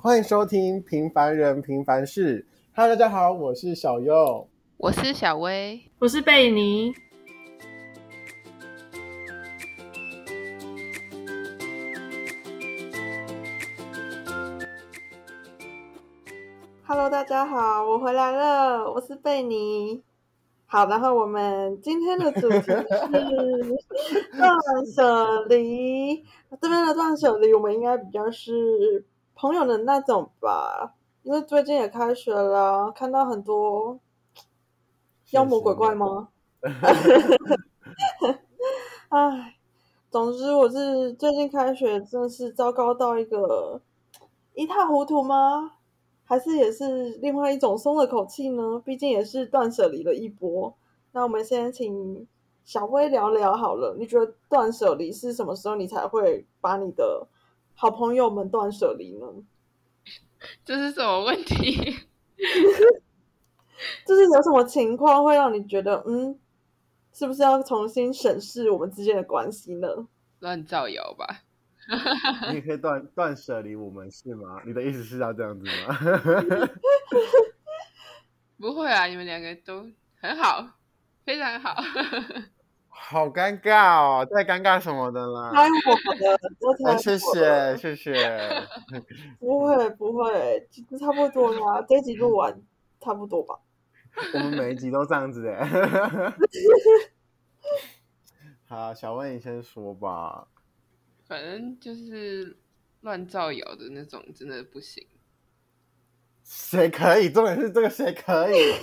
欢迎收听《平凡人平凡事》。Hello，大家好，我是小优，我是小薇，我是贝尼。Hello，大家好，我回来了，我是贝尼。好，然后我们今天的主题是断舍离。这边的断舍离，我们应该比较是朋友的那种吧，因为最近也开学了，看到很多妖魔鬼怪吗？哎，总之我是最近开学真的是糟糕到一个一塌糊涂吗？还是也是另外一种松了口气呢？毕竟也是断舍离了一波。那我们先请小薇聊聊好了。你觉得断舍离是什么时候你才会把你的好朋友们断舍离呢？这是什么问题？就是有什么情况会让你觉得，嗯，是不是要重新审视我们之间的关系呢？乱造谣吧。你也可以断断舍离我们是吗？你的意思是要这样子吗？不会啊，你们两个都很好，非常好。好尴尬哦，太尴尬什么的啦。太火了，我谢谢 谢谢。不会不会，差不多啦，这集录完差不多吧。我们每一集都这样子的。好，小问你先说吧。反正就是乱造谣的那种，真的不行。谁可以？重点是这个谁可以？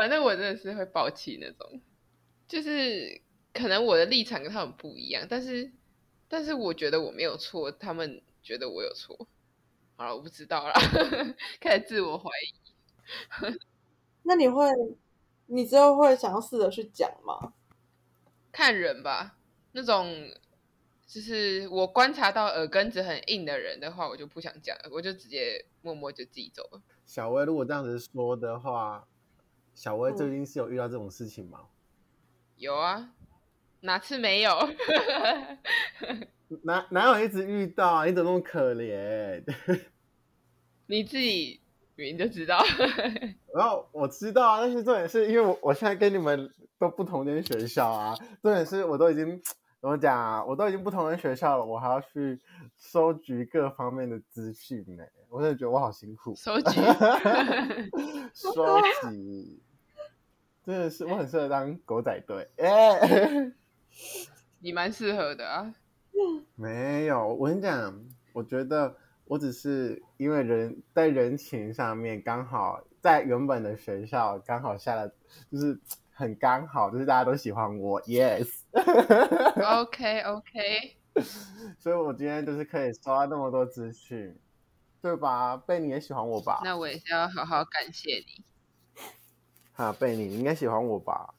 反正我真的是会爆气那种，就是可能我的立场跟他们不一样，但是但是我觉得我没有错，他们觉得我有错。好了，我不知道了，开始自我怀疑。那你会，你之后会想要试着去讲吗？看人吧。那种就是我观察到耳根子很硬的人的话，我就不想讲了，我就直接默默就自己走了。小薇，如果这样子说的话，小薇最近是有遇到这种事情吗？嗯、有啊，哪次没有？哪哪有一直遇到啊？你怎么那么可怜？你自己明明就知道。然后我知道啊，但是重点是因为我我现在跟你们都不同间学校啊，重点是我都已经。怎么讲啊？我都已经不同的学校了，我还要去收集各方面的资讯呢。我真的觉得我好辛苦。收集，收集，真的是我很适合当狗仔队。哎，你蛮适合的啊。没有，我跟你讲，我觉得我只是因为人在人情上面刚好在原本的学校刚好下了，就是。很刚好，就是大家都喜欢我，yes。OK OK。所以我今天就是可以收到那么多资讯，对吧？贝你也喜欢我吧？那我也是要好好感谢你。哈，贝尼，你应该喜欢我吧？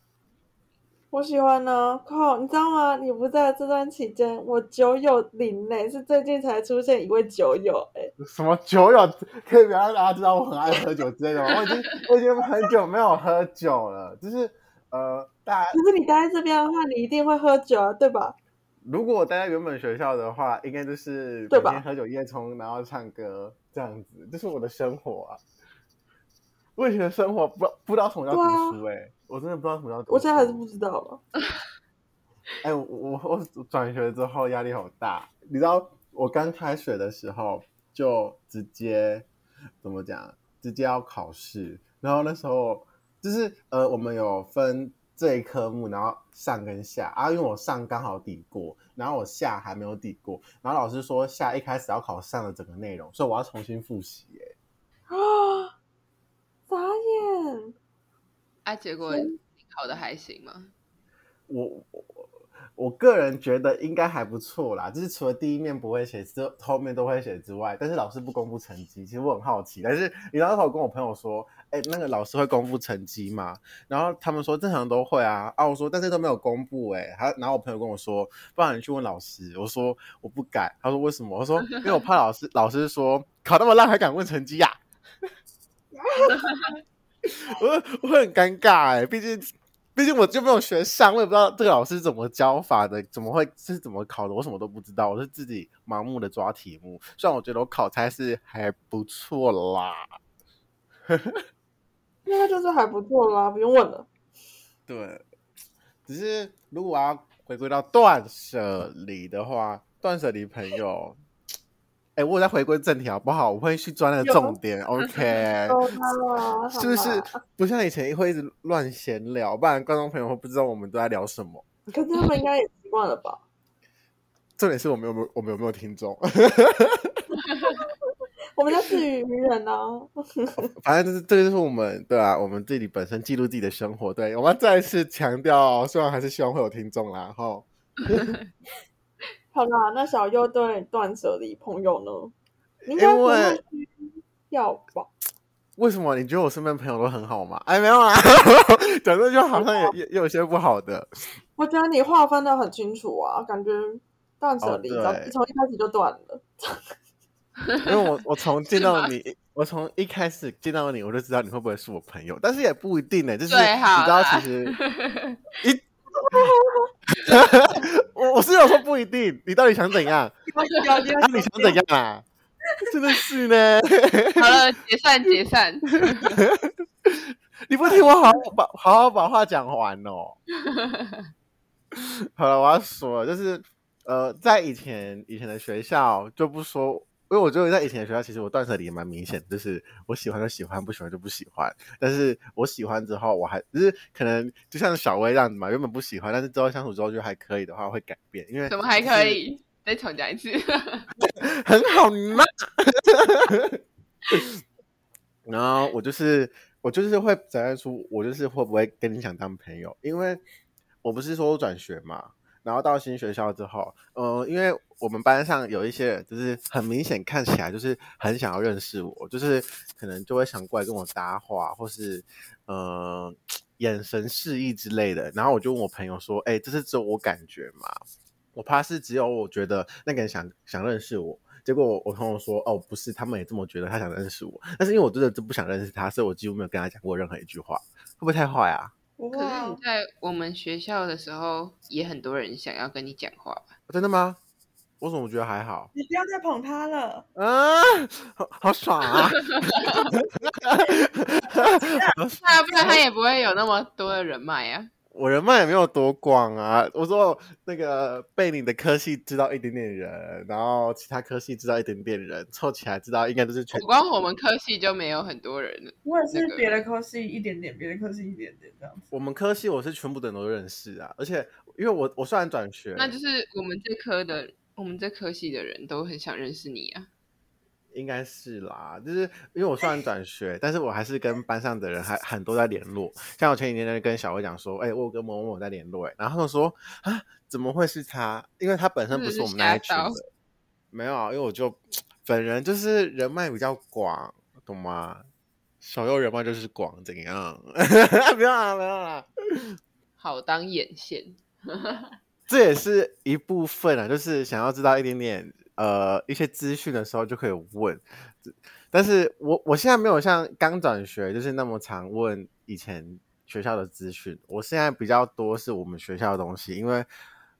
我喜欢呢，靠，你知道吗？你不在这段期间，我酒友林嘞，是最近才出现一位酒友，哎，什么酒友？可以不要让大家知道我很爱喝酒之类的吗？我已经我已经很久没有喝酒了，就是。呃，大家，可是你待在这边的话，你一定会喝酒啊，对吧？如果我待在原本学校的话，应该就是每天喝酒夜冲，然后唱歌这样子，这是我的生活啊。我以前的生活不不知道什么叫读书哎、欸，啊、我真的不知道什么叫读书。我现在还是不知道了。哎、欸，我我我转学之后压力好大，你知道我刚开学的时候就直接怎么讲，直接要考试，然后那时候。就是呃，我们有分这一科目，然后上跟下啊。因为我上刚好抵过，然后我下还没有抵过，然后老师说下一开始要考上的整个内容，所以我要重新复习。哎，啊，眨眼！啊，结果你考的还行吗？我我我。个人觉得应该还不错啦，就是除了第一面不会写，之后面都会写之外，但是老师不公布成绩，其实我很好奇。但是你那时我跟我朋友说，哎，那个老师会公布成绩吗？然后他们说正常都会啊。啊，我说但是都没有公布，哎，还然后我朋友跟我说，不然你去问老师。我说我不敢。他说为什么？我说因为我怕老师，老师说考那么烂还敢问成绩呀、啊？我 我很尴尬哎，毕竟。毕毕竟我就没有学上，我也不知道这个老师怎么教法的，怎么会是怎么考的，我什么都不知道，我是自己盲目的抓题目。虽然我觉得我考猜是还不错啦，应该就是还不错啦，不用问了。对，只是如果我要回归到断舍离的话，断舍离朋友。哎，我再回归正题好不好？我会去抓那个重点，OK？是不是不像以前会一直乱闲聊？不然观众朋友会不知道我们都在聊什么。可是他们应该也习惯了吧？重点是我们有没有我们有没有听众？我们在自娱娱人呢。反正就是这个就是我们对啊，我们自己本身记录自己的生活。对，我们要再次强调，虽然还是希望会有听众啦，哈。好啦，那小优对断舍离朋友呢？应该不会要吧？为什么？你觉得我身边朋友都很好吗？哎，没有啊，讲的就好像也也有些不好的。我觉得你划分的很清楚啊，感觉断舍离从一开始就断了。因为我 我从见到你，我从一开始见到你，我就知道你会不会是我朋友，但是也不一定呢、欸。就是你知道，其实 一。我 我是有说不一定，你到底想怎样？啊、你想怎样啊？真的是呢。好了，解散解散。你不听我好好把好好把话讲完哦。好了，我要说了，就是呃，在以前以前的学校就不说。因为我觉得在以前的学校，其实我断舍离也蛮明显，就是我喜欢就喜欢，不喜欢就不喜欢。但是我喜欢之后，我还就是可能就像小薇这样子嘛，原本不喜欢，但是之后相处之后就还可以的话，会改变。因为怎么还可以？再重讲一次，很好嘛？然后我就是我就是会展现出我就是会不会跟你想当朋友，因为我不是说我转学嘛。然后到新学校之后，呃，因为我们班上有一些人，就是很明显看起来就是很想要认识我，就是可能就会想过来跟我搭话，或是呃眼神示意之类的。然后我就问我朋友说：“哎，这是只有我感觉吗？我怕是只有我觉得那个人想想认识我。”结果我我朋友说：“哦，不是，他们也这么觉得，他想认识我。但是因为我真的就不想认识他，所以我几乎没有跟他讲过任何一句话，会不会太坏啊？”可是你在我们学校的时候，也很多人想要跟你讲话吧？真的吗？我怎么觉得还好？你不要再捧他了啊！好好爽啊！那不然他也不会有那么多的人脉啊。我人脉也没有多广啊！我说那个被你的科系知道一点点人，然后其他科系知道一点点人，凑起来知道应该都是全。光我们科系就没有很多人了。我也是别的科系一点点，别的科系一点点这样子。我们科系我是全部的人都认识啊，而且因为我我虽然转学，那就是我们这科的我们这科系的人都很想认识你啊。应该是啦，就是因为我虽然转学，但是我还是跟班上的人还很多在联络。像我前几天在跟小薇讲说，哎、欸，我有跟某某某在联络，哎，然后他们说啊，怎么会是他？因为他本身不是我们那一群的，没有啊，因为我就本人就是人脉比较广，懂吗？小优人脉就是广，怎样？不要啦，不要啦，好当眼线，这也是一部分啊，就是想要知道一点点。呃，一些资讯的时候就可以问，但是我我现在没有像刚转学就是那么常问以前学校的资讯，我现在比较多是我们学校的东西，因为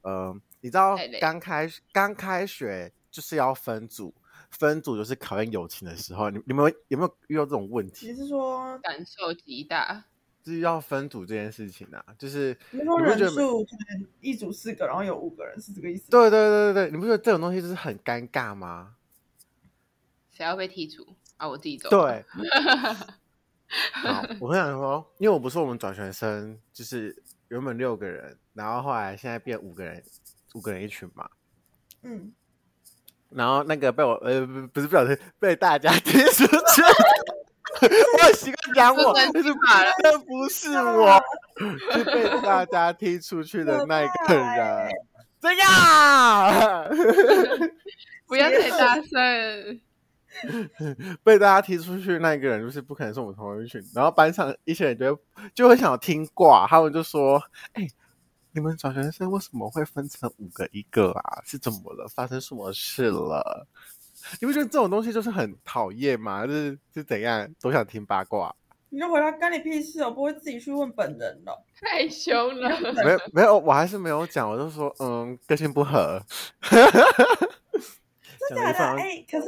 呃，你知道刚开刚开学就是要分组，分组就是考验友情的时候，你你们有没有遇到这种问题？你是说感受极大？就是要分组这件事情啊，就是你说人数可能一组四个，然后有五个人，是这个意思？对对对对对，你不觉得这种东西就是很尴尬吗？谁要被剔除啊？我自己走。对。好，我很想说，因为我不是我们转学生，就是原本六个人，然后后来现在变五个人，五个人一群嘛。嗯。然后那个被我呃不不是被我被大家 踢出去。我很习惯讲我，但是那不是我，是被大家踢出去的那个人。这样，不要太大声。被大家踢出去的那个人，就是不可能是我们同一群。然后班上一些人就会就会想要听挂，他们就说：“哎、欸，你们转学生为什么会分成五个一个啊？是怎么了？发生什么事了？”你不觉得这种东西就是很讨厌吗？就是是怎样都想听八卦。你就回答干你屁事，我不会自己去问本人的。太凶了，没有没有，我还是没有讲，我就说嗯，个性不合。真的假的？哎、欸，可是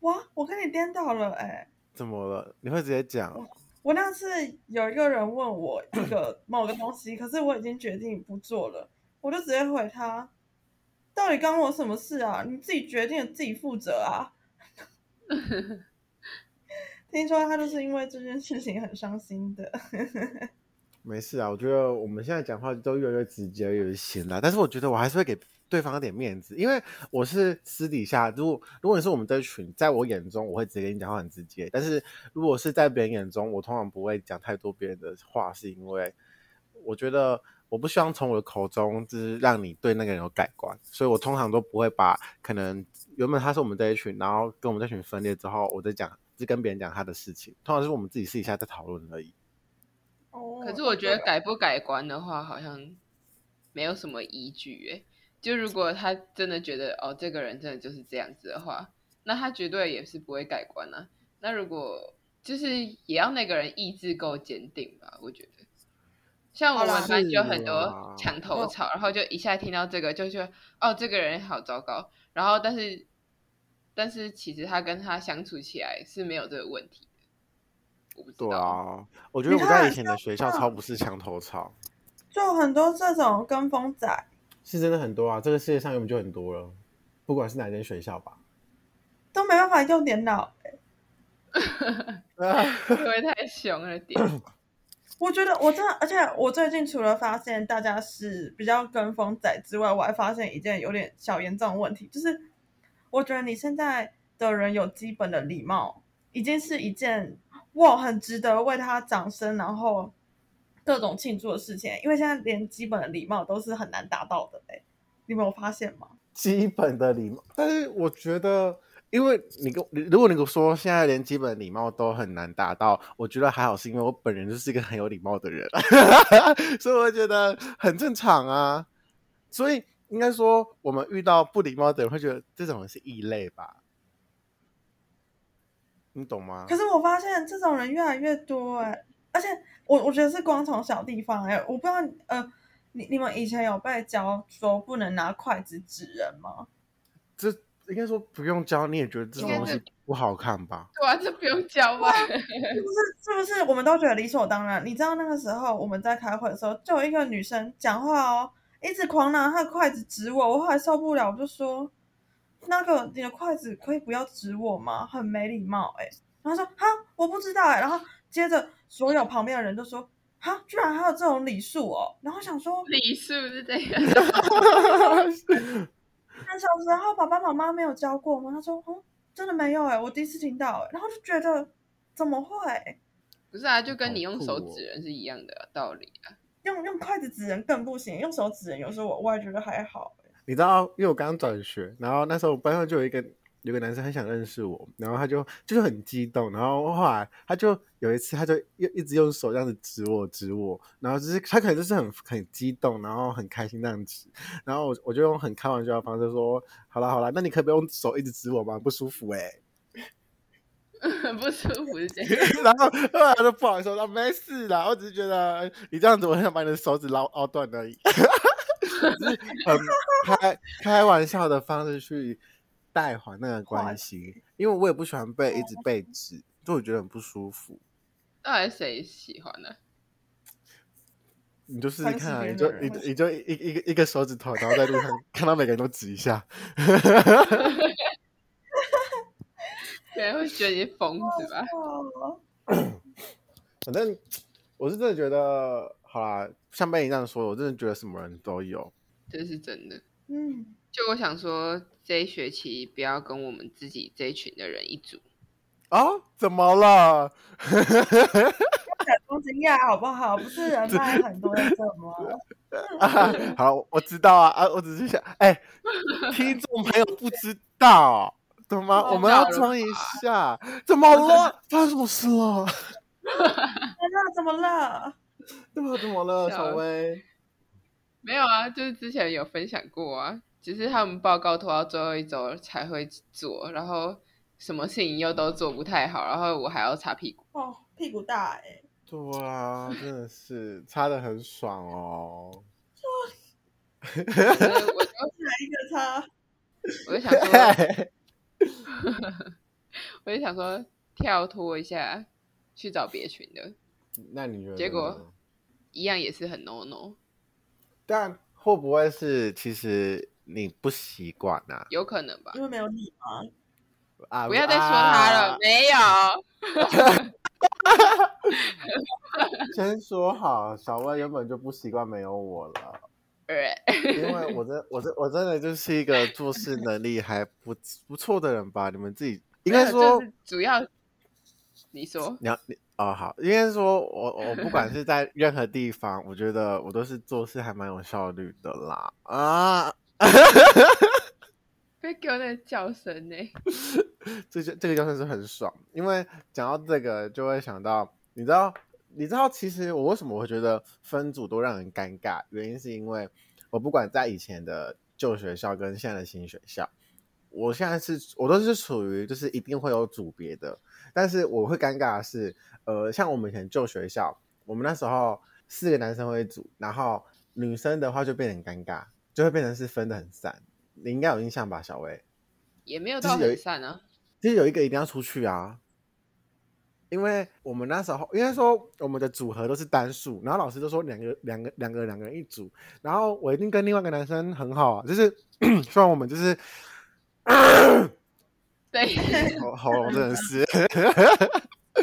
哇，我跟你颠倒了哎、欸。怎么了？你会直接讲？我，我那次有一个人问我一个某个东西，可是我已经决定不做了，我就直接回他：到底关我什么事啊？你自己决定，自己负责啊。听说他就是因为这件事情很伤心的。没事啊，我觉得我们现在讲话都越来越直接，越来越闲了。但是我觉得我还是会给对方一点面子，因为我是私底下，如果如果你是我们这群，在我眼中我会直接跟你讲话很直接。但是如果是在别人眼中，我通常不会讲太多别人的话，是因为我觉得我不希望从我的口中就是让你对那个人有改观，所以我通常都不会把可能原本他是我们这一群，然后跟我们这群分裂之后，我再讲。就跟别人讲他的事情，通常是我们自己私底下在讨论而已。哦，可是我觉得改不改观的话，好像没有什么依据诶。就如果他真的觉得哦，这个人真的就是这样子的话，那他绝对也是不会改观啊。那如果就是也要那个人意志够坚定吧，我觉得。像我们班就很多墙头草，然后就一下听到这个就觉得哦，这个人好糟糕，然后但是。但是其实他跟他相处起来是没有这个问题的，我不。对啊，我觉得我在以前的学校超不是墙头草，就很多这种跟风仔，是真的很多啊，这个世界上根本就很多了，不管是哪间学校吧，都没办法用电脑，因为太凶了点。我觉得我真的，而且我最近除了发现大家是比较跟风仔之外，我还发现一件有点小严重的问题，就是。我觉得你现在的人有基本的礼貌，已经是一件哇很值得为他掌声，然后各种庆祝的事情。因为现在连基本的礼貌都是很难达到的，哎，你没有发现吗？基本的礼貌，但是我觉得，因为你跟如果你跟我说现在连基本礼貌都很难达到，我觉得还好，是因为我本人就是一个很有礼貌的人，所以我觉得很正常啊，所以。应该说，我们遇到不礼貌的人，会觉得这种人是异类吧？你懂吗？可是我发现这种人越来越多哎、欸，而且我我觉得是光从小地方哎、欸，我不知道呃，你你们以前有被教说不能拿筷子指人吗？这应该说不用教，你也觉得这种东西不好看吧？对啊，这不用教吧？是不是？是不是？我们都觉得理所当然。你知道那个时候我们在开会的时候，就有一个女生讲话哦。一直狂拿她的筷子指我，我后来受不了，我就说：“那个你的筷子可以不要指我吗？很没礼貌。”哎，然后说：“哈，我不知道。”哎，然后接着所有旁边的人都说：“哈，居然还有这种礼数哦！”然后想说：“礼数是这样。”那小时候爸爸妈妈没有教过吗？他说：“嗯，真的没有。”哎，我第一次听到。哎，然后就觉得怎么会？不是啊，就跟你用手指人是一样的道理啊。用用筷子指人更不行，用手指人有时候我我也觉得还好。你知道，因为我刚刚转学，然后那时候班上就有一个有个男生很想认识我，然后他就就是很激动，然后后来他就有一次他就一一直用手这样子指我指我，然后就是他可能就是很很激动，然后很开心这样子，然后我我就用很开玩笑的方式说，好了好了，那你可不用手一直指我吗？不舒服哎、欸。很不舒服是这样，然后后来就不好意思说，没事啦，我只是觉得你这样子，我很想把你的手指捞凹断而已，就是很开开玩笑的方式去带缓那个关系，因为我也不喜欢被一直被指，就我觉得很不舒服。到底谁喜欢呢？你就试试看啊，你就你你就一一个一个手指头，然后在路上 看到每个人都指一下。别人，会觉得你疯子吧？反正我是真的觉得，好啦，像贝你这样说，我真的觉得什么人都有，这是真的。嗯，就我想说，这一学期不要跟我们自己这一群的人一组。啊，怎么了？很多惊讶，好不好？不是人脉很多人怎么？啊，好，我知道啊啊，我只是想，哎、欸，听众朋友不知道。懂吗？我们要装一下。怎么了？发生什么事了？那 怎么了？怎么怎么了？小薇？没有啊，就是之前有分享过啊，只是他们报告拖到最后一周才会做，然后什么事情又都做不太好，然后我还要擦屁股。哦，屁股大哎、欸。对啊，真的是擦的很爽哦。我就来一个擦？我就想说，我就想说跳脱一下，去找别群的。那你觉得？结果一样也是很 no no。但会不会是其实你不习惯啊？有可能吧，因为没有你吗？啊！不要再说他了，啊、没有。先说好，小薇原本就不习惯没有我了。因为我真我真我真的就是一个做事能力还不不错的人吧？你们自己应该说，主要你说你要你哦好，应该说我我不管是在任何地方，我觉得我都是做事还蛮有效率的啦啊！哈哈哈别给我那个叫声呢，这这个叫声是很爽，因为讲到这个就会想到，你知道。你知道，其实我为什么会觉得分组都让人尴尬？原因是因为我不管在以前的旧学校跟现在的新学校，我现在是我都是处于就是一定会有组别的，但是我会尴尬的是，呃，像我们以前旧学校，我们那时候四个男生会组，然后女生的话就变得很尴尬，就会变成是分的很散。你应该有印象吧，小薇？也没有到很散啊，其实有一个一定要出去啊。因为我们那时候应该说我们的组合都是单数，然后老师就说两个两个两个两个人一组，然后我一定跟另外一个男生很好啊，就是 虽然我们就是，对，喉喉咙真的是，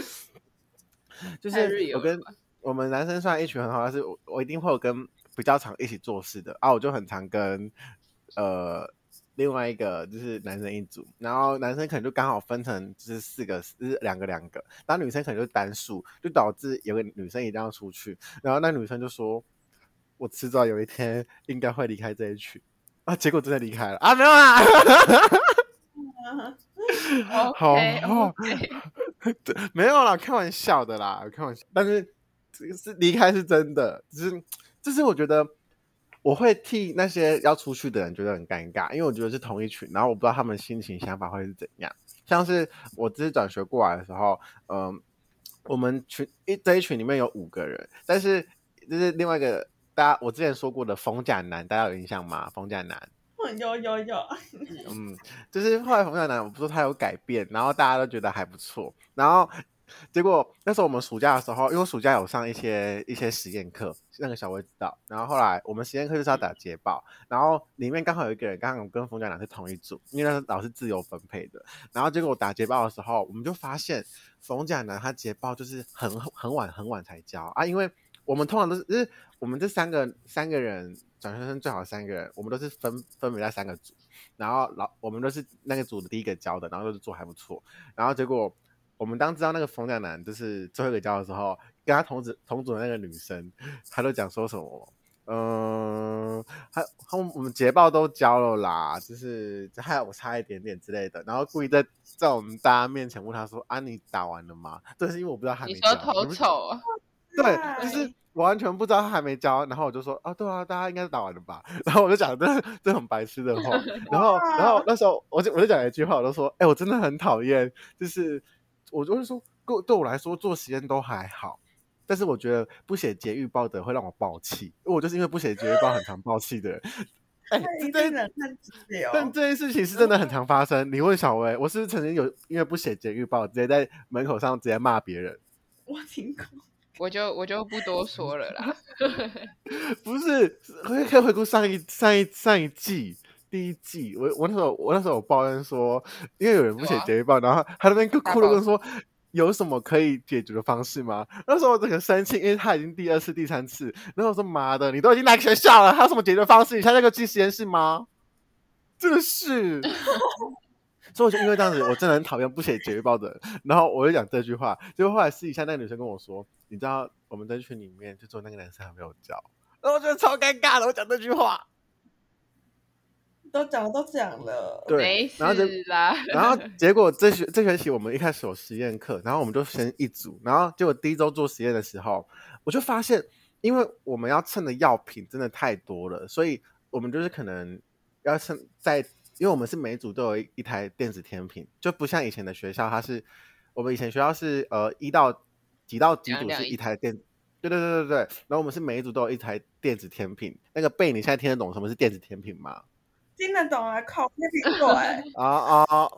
就是我跟我们男生算一群很好，但是我我一定会有跟比较常一起做事的啊，我就很常跟呃。另外一个就是男生一组，然后男生可能就刚好分成就是四个，就是两个两个，然后女生可能就单数，就导致有个女生一定要出去，然后那女生就说：“我迟早有一天应该会离开这一群。”啊，结果真的离开了啊，没有啊 好，没有啦，开玩笑的啦，开玩笑，但是这个是离开是真的，只是，就是我觉得。我会替那些要出去的人觉得很尴尬，因为我觉得是同一群，然后我不知道他们心情想法会是怎样。像是我这次转学过来的时候，嗯、呃，我们群一这一群里面有五个人，但是就是另外一个大家我之前说过的冯甲男，大家有印象吗？冯甲男，有有有，嗯，就是后来冯甲男，我不说他有改变，然后大家都觉得还不错，然后。结果那时候我们暑假的时候，因为暑假有上一些一些实验课，那个小薇知道。然后后来我们实验课就是要打捷报，然后里面刚好有一个人刚好跟冯家良是同一组，因为那老师自由分配的。然后结果我打捷报的时候，我们就发现冯家良他捷报就是很很晚很晚才交啊，因为我们通常都是就是我们这三个三个人转学生最好三个人，我们都是分分别在三个组，然后老我们都是那个组的第一个交的，然后都是做还不错，然后结果。我们当知道那个冯甲男就是最后一个交的时候，跟他同组同组的那个女生，她都讲说什么？嗯，他他我们捷报都交了啦，就是还有我差一点点之类的，然后故意在在我们大家面前问他说：“啊，你打完了吗？”这是因为我不知道还没交。你说头丑啊？对，就是完全不知道他还没交，然后我就说：“啊，对啊，大家应该是打完了吧？”然后我就讲这这很白痴的话，然后然后那时候我就我就讲一句话，我就说：“哎、欸，我真的很讨厌，就是。”我就是说，对对我来说做实验都还好，但是我觉得不写节预报的会让我爆气，因为我就是因为不写节预报很常爆气的人。哎、欸，这但但这件事情是真的很常发生。你问小薇，我是不是曾经有因为不写节预报，直接在门口上直接骂别人？我听过，我就我就不多说了啦。不是，可以可以回顾上一上一上一季。第一季，我我那时候我那时候有抱怨说，因为有人不写节预报，然后他那边哭哭了，跟说有什么可以解决的方式吗？那时候我整个生气，因为他已经第二次、第三次，然后我说妈的，你都已经来学校了，还有什么解决方式？你现在在进实验室吗？真的是，所以我就因为这样子，我真的很讨厌不写节预报的人。然后我就讲这句话，结果后来私底下那个女生跟我说，你知道我们在群里面就做那个男生还没有交，然后我觉得超尴尬的，我讲这句话。都讲都讲了，对，然后就啦。然后 结果这学这学期我们一开始有实验课，然后我们就先一组，然后结果第一周做实验的时候，我就发现，因为我们要称的药品真的太多了，所以我们就是可能要称在，因为我们是每组都有一台电子天平，就不像以前的学校，它是我们以前学校是呃一到几到几组是一台电，对对对对对。然后我们是每一组都有一台电子甜品。那个贝，你现在听得懂什么是电子甜品吗？听得懂啊，烤苹果哎。啊啊！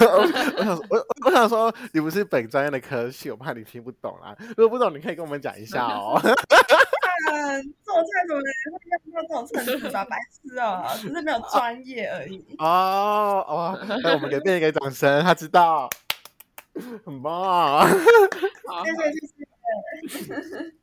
我想我我想说，你不是本专业的科系，我怕你听不懂啊。如果不懂，你可以跟我们讲一下哦。嗯，做菜怎么会用到这种程度吧？白痴哦，只是没有专业而已。哦哦，那我们给贝一个掌声，他知道，很棒啊！谢谢谢谢。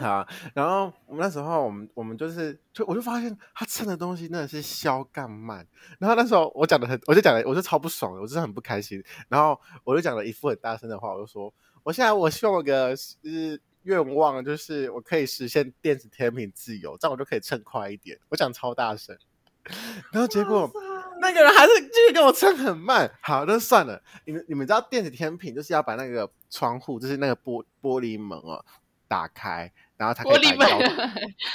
好，然后我们那时候，我们我们就是，就我就发现他称的东西真的是削干慢。然后那时候我讲的很，我就讲的，我就超不爽的，我真的很不开心。然后我就讲了一副很大声的话，我就说，我现在我希望有个是愿望，就是我可以实现电子甜品自由，这样我就可以称快一点。我讲超大声，然后结果那个人还是继续跟我称很慢。好，那算了。你们你们知道电子甜品就是要把那个窗户，就是那个玻玻璃门哦。打开，然后他可以玻璃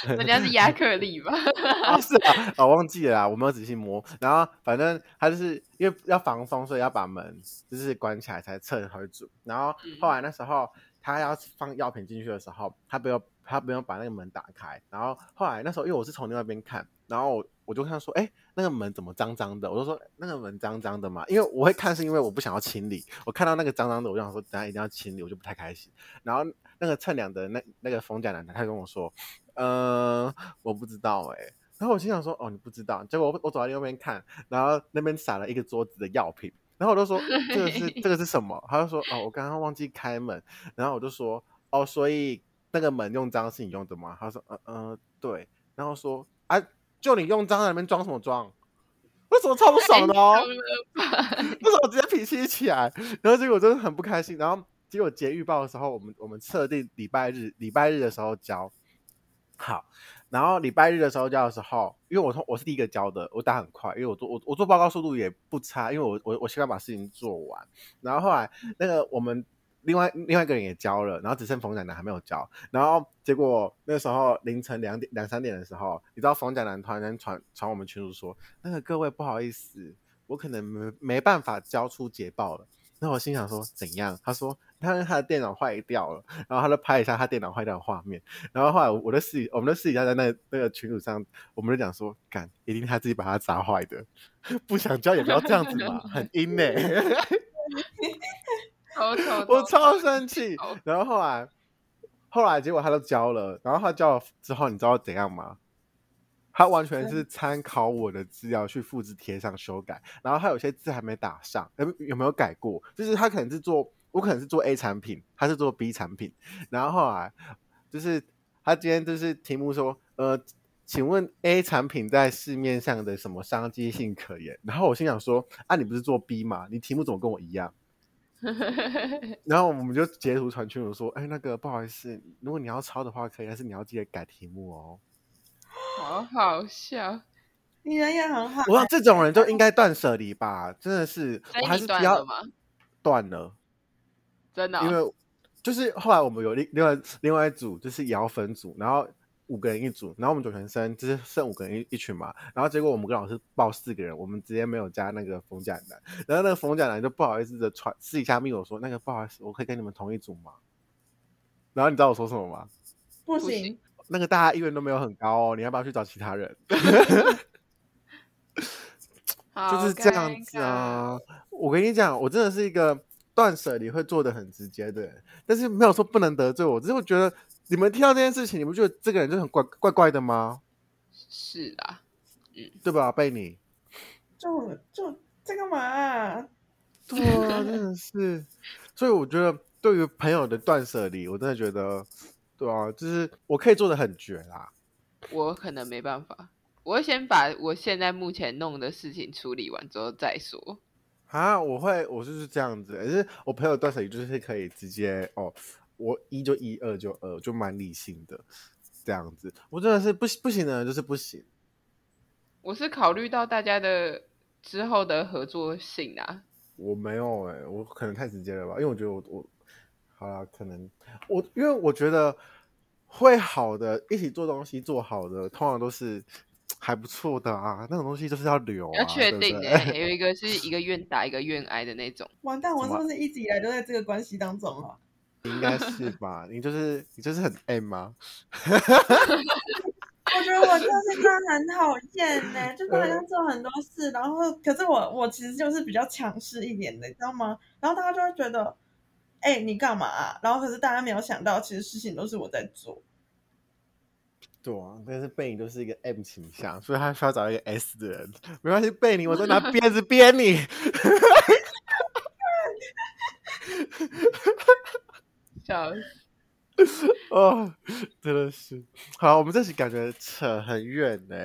门，人家是亚克力吧？啊，是啊，我、哦、忘记了啦，我没有仔细摸。然后反正他就是因为要防风，所以要把门就是关起来才撤回住。然后后来那时候他要放药品进去的时候，他不用他不用把那个门打开。然后后来那时候因为我是从另外一边看，然后我，我就看说，哎，那个门怎么脏脏的？我就说那个门脏脏的嘛，因为我会看是因为我不想要清理。我看到那个脏脏的，我就想说等下一定要清理，我就不太开心。然后。那个测量的那那个风甲男，他跟我说，呃，我不知道哎、然后我心想说，哦，你不知道。结果我我走到另外一边看，然后那边撒了一个桌子的药品。然后我就说，这个是这个是什么？他就说，哦，我刚刚忘记开门。然后我就说，哦，所以那个门用脏是你用的吗？他说，呃呃，对。然后说，啊，就你用脏在那边装什么装？为什么超不爽的哦？为什么我直接脾气起来？然后结果真的很不开心。然后。结果结预报的时候，我们我们设定礼拜日礼拜日的时候交好，然后礼拜日的时候交的时候，因为我从我是第一个交的，我打很快，因为我做我我做报告速度也不差，因为我我我希望把事情做完。然后后来那个我们另外另外一个人也交了，然后只剩冯展南还没有交。然后结果那时候凌晨两点两三点的时候，你知道冯展南突然间传传我们群主说，那个各位不好意思，我可能没没办法交出捷报了。那我心想说怎样？他说他他的电脑坏掉了，然后他就拍一下他电脑坏掉的画面。然后后来我的私我们的私底下在那那个群组上，我们就讲说，干一定他自己把它砸坏的，不想交也不要这样子嘛，很阴呢、欸。我超生气。然后后来后来结果他都交了，然后他交了之后，你知道怎样吗？他完全是参考我的资料去复制贴上修改，然后他有些字还没打上，有有没有改过？就是他可能是做，我可能是做 A 产品，他是做 B 产品，然后后来就是他今天就是题目说，呃，请问 A 产品在市面上的什么商机性可言？然后我心想说，啊，你不是做 B 吗？你题目怎么跟我一样？然后我们就截图传群我说，哎，那个不好意思，如果你要抄的话可以，但是你要记得改题目哦。好好笑，你人也很好。我说这种人就应该断舍离吧，真的是，我还是比较断了，真的、哦。因为就是后来我们有另另外另外一组，就是也要分组，然后五个人一组，然后我们九全生就是剩五个人一一群嘛，然后结果我们跟老师报四个人，我们直接没有加那个冯甲男，然后那个冯甲男就不好意思的传私底下密我说，那个不好意思，我可以跟你们同一组吗？然后你知道我说什么吗？不行。那个大家意愿都没有很高哦，你要不要去找其他人？就是这样子啊！我跟你讲，我真的是一个断舍离会做的很直接的人，但是没有说不能得罪我，只是我觉得你们听到这件事情，你不觉得这个人就很怪怪怪的吗？是啊，嗯，对吧，贝尼？就就这干嘛啊？对啊，真的是。所以我觉得，对于朋友的断舍离，我真的觉得。对啊，就是我可以做的很绝啦。我可能没办法，我会先把我现在目前弄的事情处理完之后再说。啊，我会，我就是这样子，可是我朋友断舍离就是可以直接哦，我一就一，二就二，就蛮理性的这样子。我真的是不行不行的人就是不行。我是考虑到大家的之后的合作性啊。我没有哎、欸，我可能太直接了吧，因为我觉得我我。好啦，可能我因为我觉得会好的，一起做东西做好的，通常都是还不错的啊。那种东西就是要留、啊，要确定的、欸。有一个 是一个愿打一个愿挨的那种。完蛋，我是不是一直以来都在这个关系当中啊？应该是吧？你就是你就是很 M 吗？我觉得我就是真的很讨厌呢，就是好像做很多事，然后可是我我其实就是比较强势一点的，你知道吗？然后大家就会觉得，哎、欸，你干嘛、啊？然后可是大家没有想到，其实事情都是我在做。对啊，但是贝尼都是一个 M 倾向，所以他需要找一个 S 的人。没关系，贝尼，我在拿鞭子鞭你。笑死 哦，真的是好。我们这期感觉扯很远呢。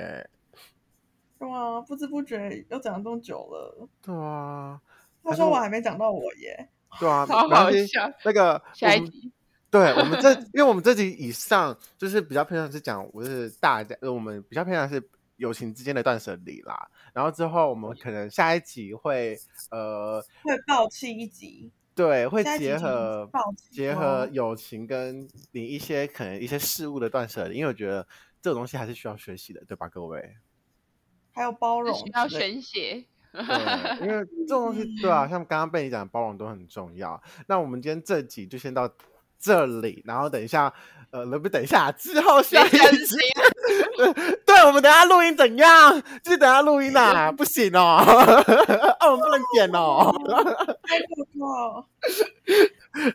对啊，不知不觉又讲了这么久了。对啊，他说我还没讲到我耶。对啊，好好笑。那个下一集。对我们这，因为我们这集以上就是比较偏向是讲，我是大家，我们比较偏向是友情之间的断舍离啦。然后之后我们可能下一集会呃会爆气一集，对，会结合结合友情跟你一些可能一些事物的断舍离，因为我觉得这种东西还是需要学习的，对吧，各位？还有包容，需要宣泄。对，因为 这种东西，对啊，像刚刚被你讲的包容都很重要。那我们今天这集就先到。这里，然后等一下，呃，不，等一下，之后下一集，对，对，我们等下录音怎样？就是等下录音啊，不行哦，哦，我们不能剪哦，太可怕。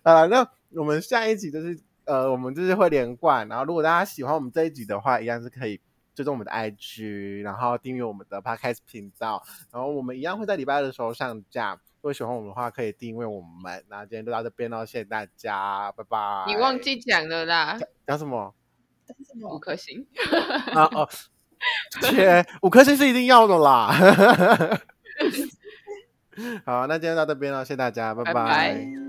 呃，那我们下一集就是，呃，我们就是会连贯，然后如果大家喜欢我们这一集的话，一样是可以追踪我们的 IG，然后订阅我们的 Podcast 频道，然后我们一样会在礼拜二的时候上架。如果喜欢我们的话，可以订阅我们。那今天就到这边喽，谢谢大家，拜拜。你忘记讲了啦？讲什么？讲什么？五颗星啊哦，切，五颗星是一定要的啦。好，那今天到这边了，谢谢大家，拜拜。拜拜。